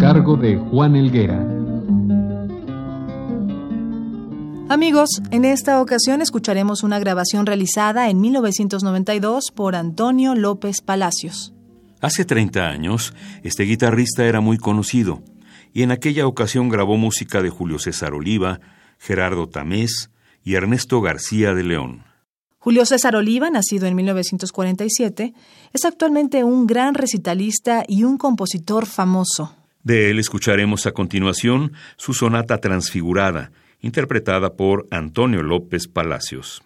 Cargo de Juan Elguera. Amigos, en esta ocasión escucharemos una grabación realizada en 1992 por Antonio López Palacios. Hace 30 años, este guitarrista era muy conocido y en aquella ocasión grabó música de Julio César Oliva, Gerardo Tamés y Ernesto García de León. Julio César Oliva, nacido en 1947, es actualmente un gran recitalista y un compositor famoso. De él escucharemos a continuación su sonata transfigurada, interpretada por Antonio López Palacios.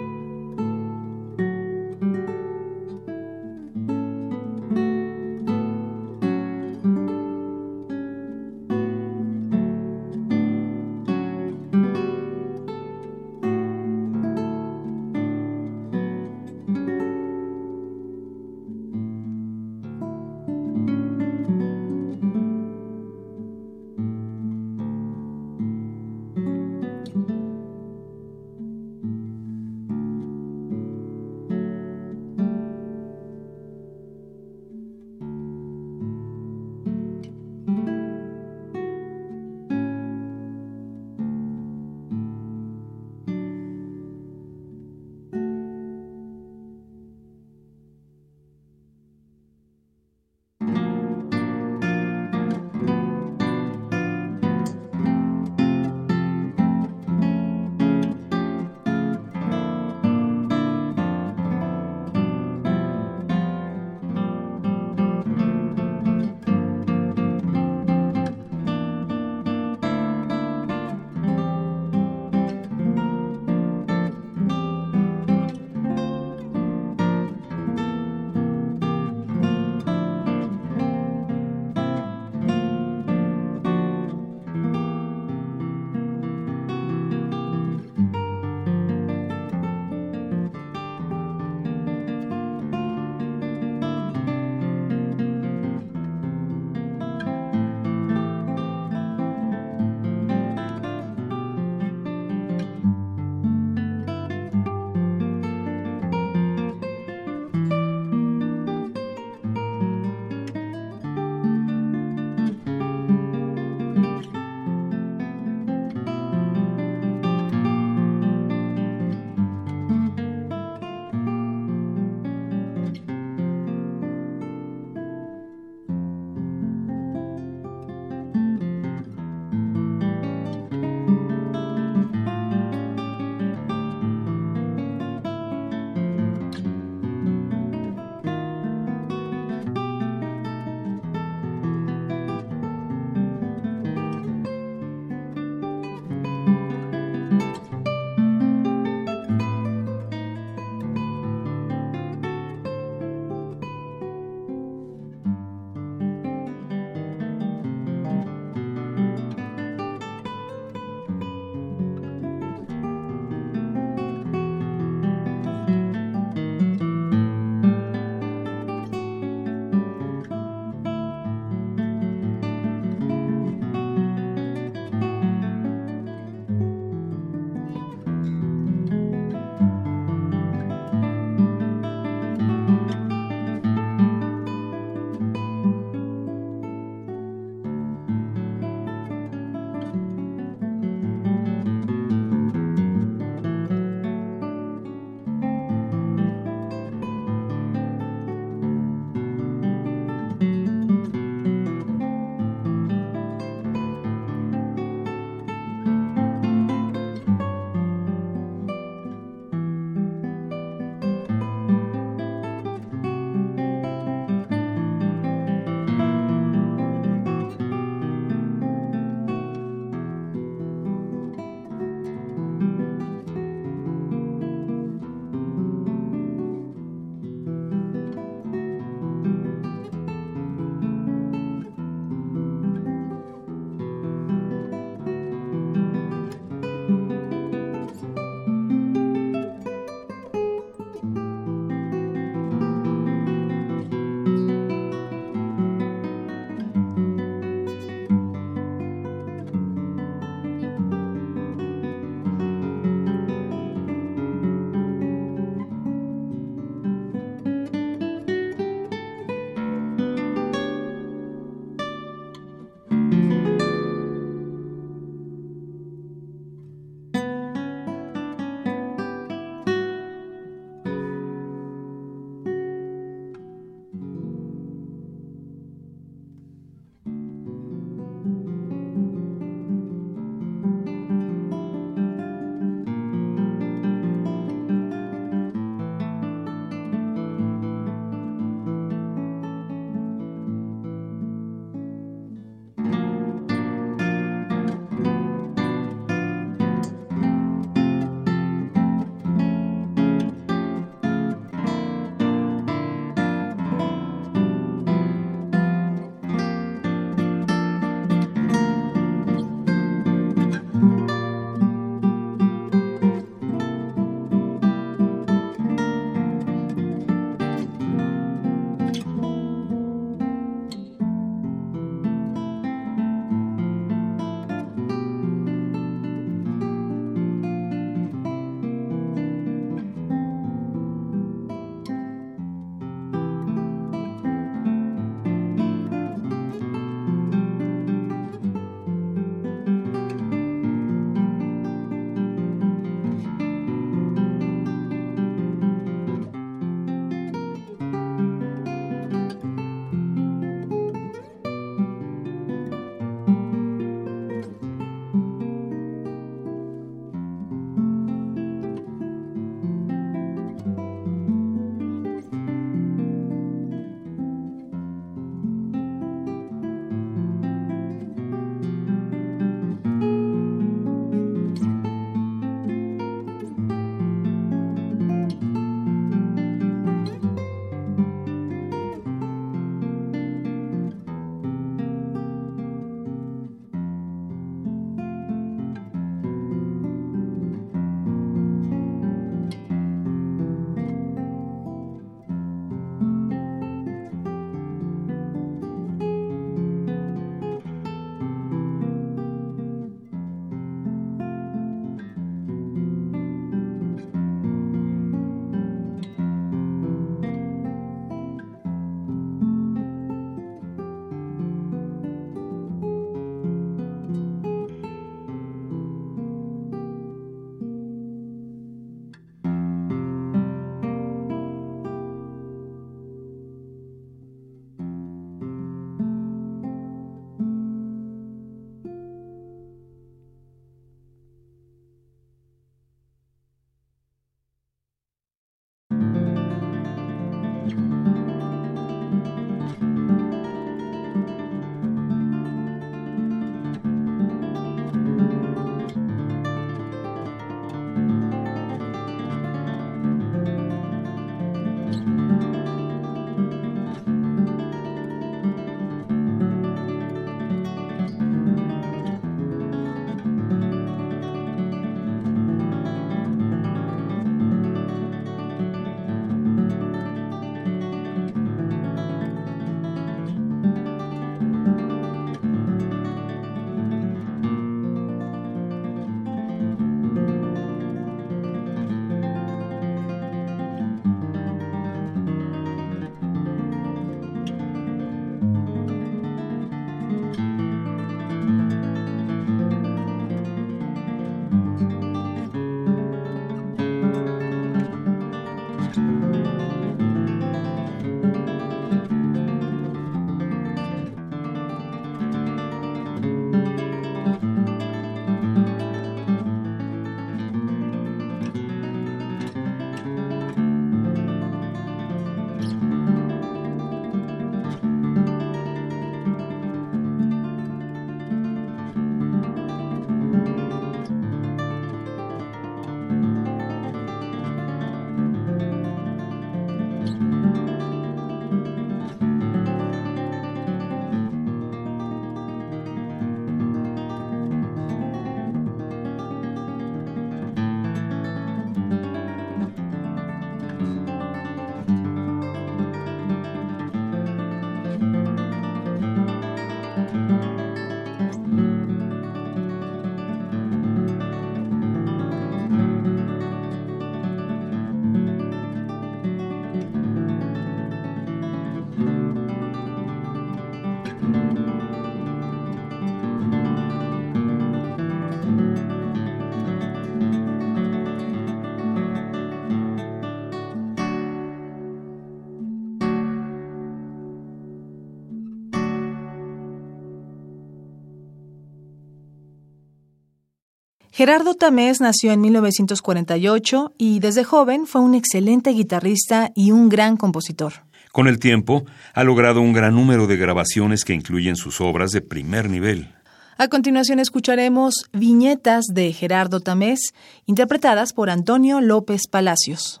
Gerardo Tamés nació en 1948 y desde joven fue un excelente guitarrista y un gran compositor. Con el tiempo, ha logrado un gran número de grabaciones que incluyen sus obras de primer nivel. A continuación escucharemos viñetas de Gerardo Tamés, interpretadas por Antonio López Palacios.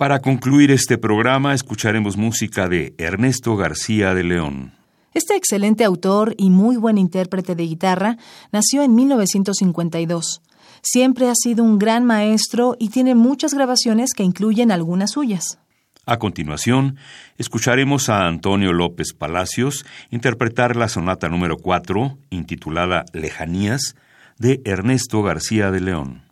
Para concluir este programa escucharemos música de Ernesto García de León. Este excelente autor y muy buen intérprete de guitarra nació en 1952. Siempre ha sido un gran maestro y tiene muchas grabaciones que incluyen algunas suyas. A continuación, escucharemos a Antonio López Palacios interpretar la sonata número 4, intitulada Lejanías, de Ernesto García de León.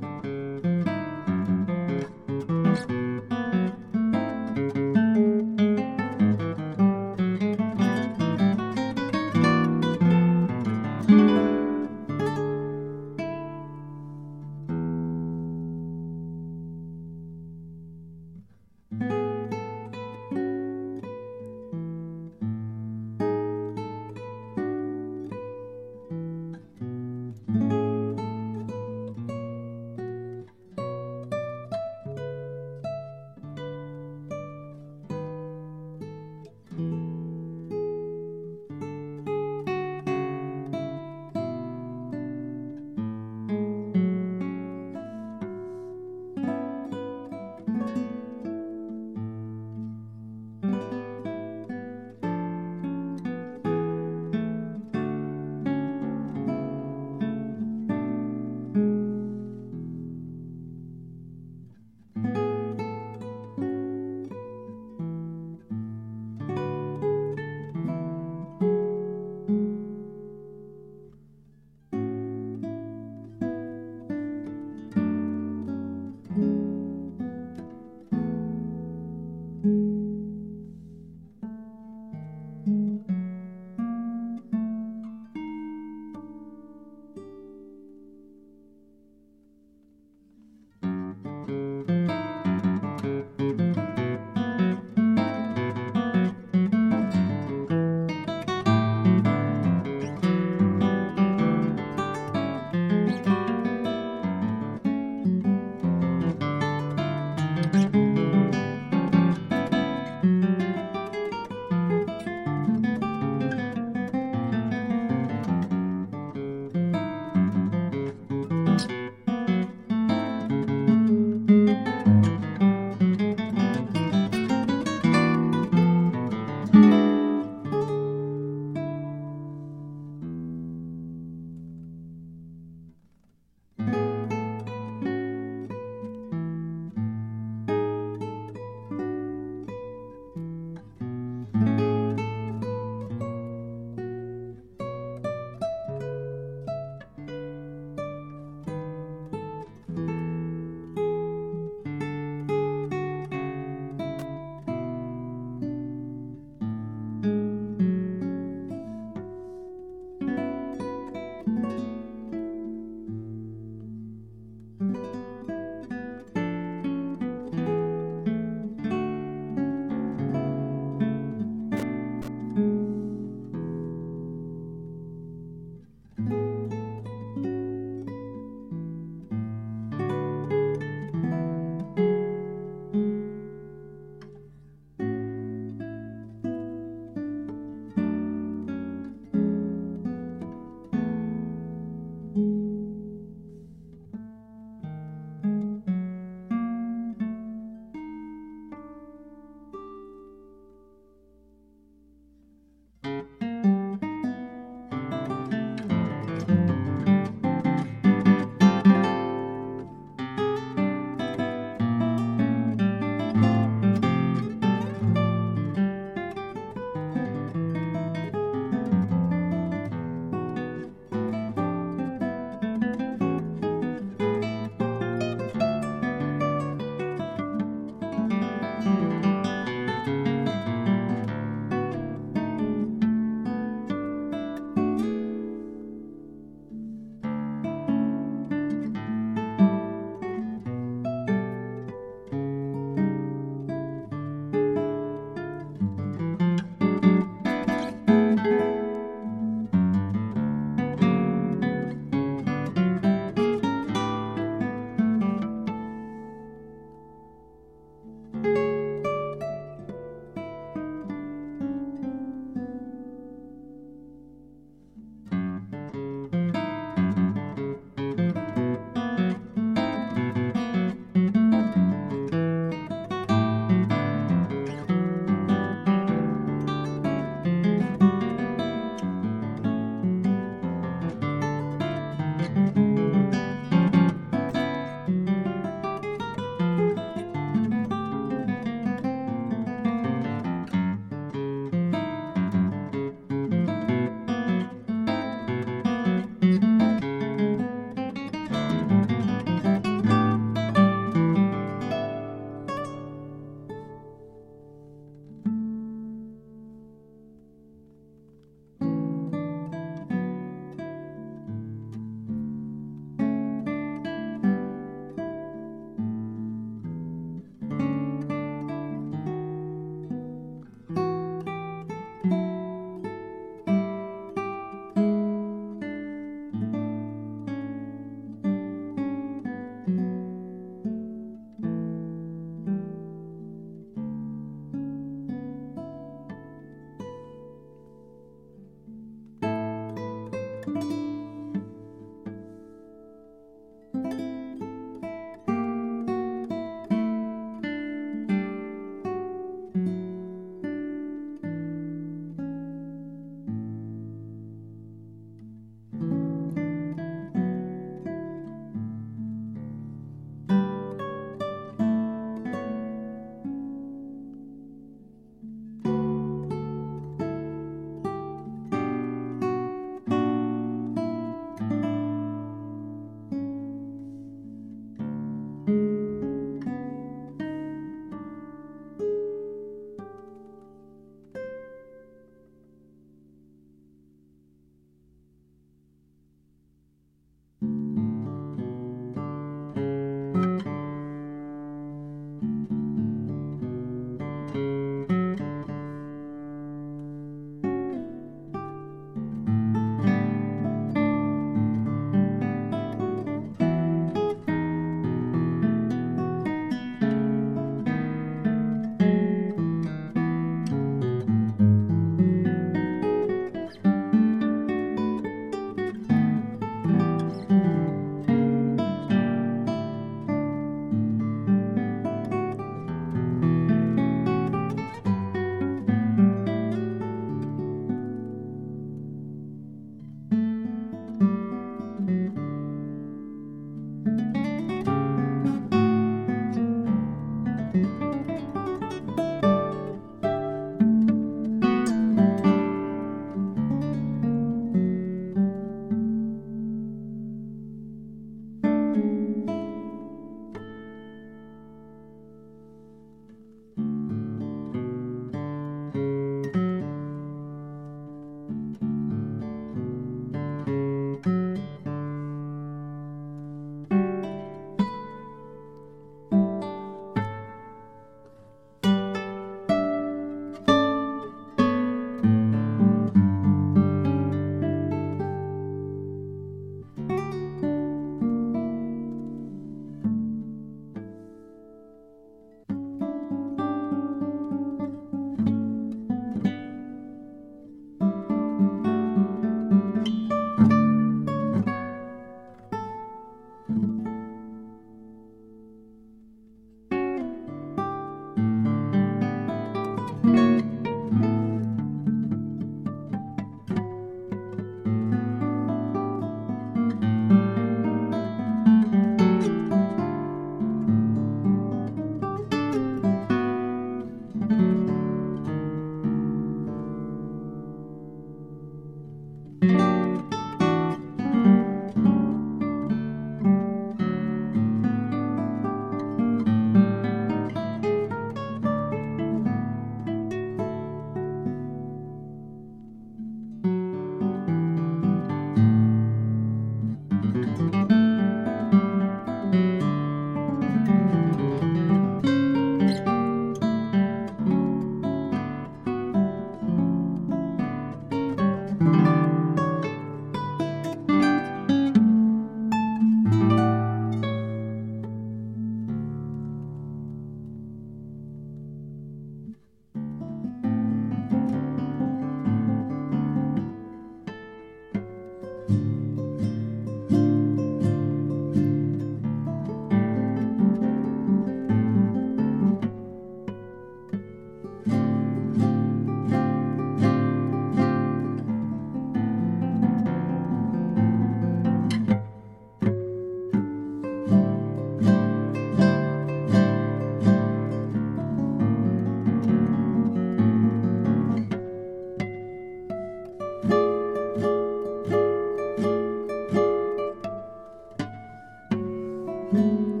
Música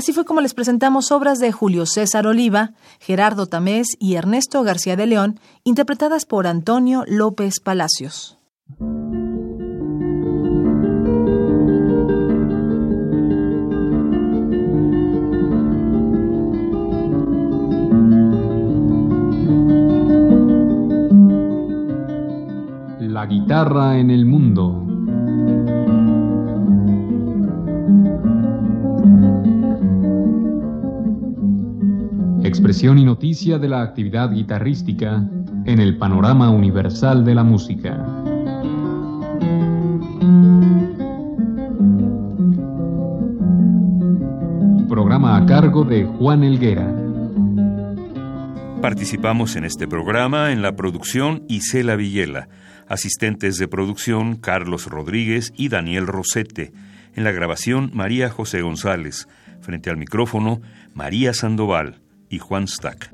Así fue como les presentamos obras de Julio César Oliva, Gerardo Tamés y Ernesto García de León, interpretadas por Antonio López Palacios. La guitarra en el mundo. Y noticia de la actividad guitarrística en el panorama universal de la música. Programa a cargo de Juan Elguera. Participamos en este programa en la producción Isela Villela, asistentes de producción Carlos Rodríguez y Daniel Rosete, en la grabación María José González, frente al micrófono María Sandoval y Juan Stack.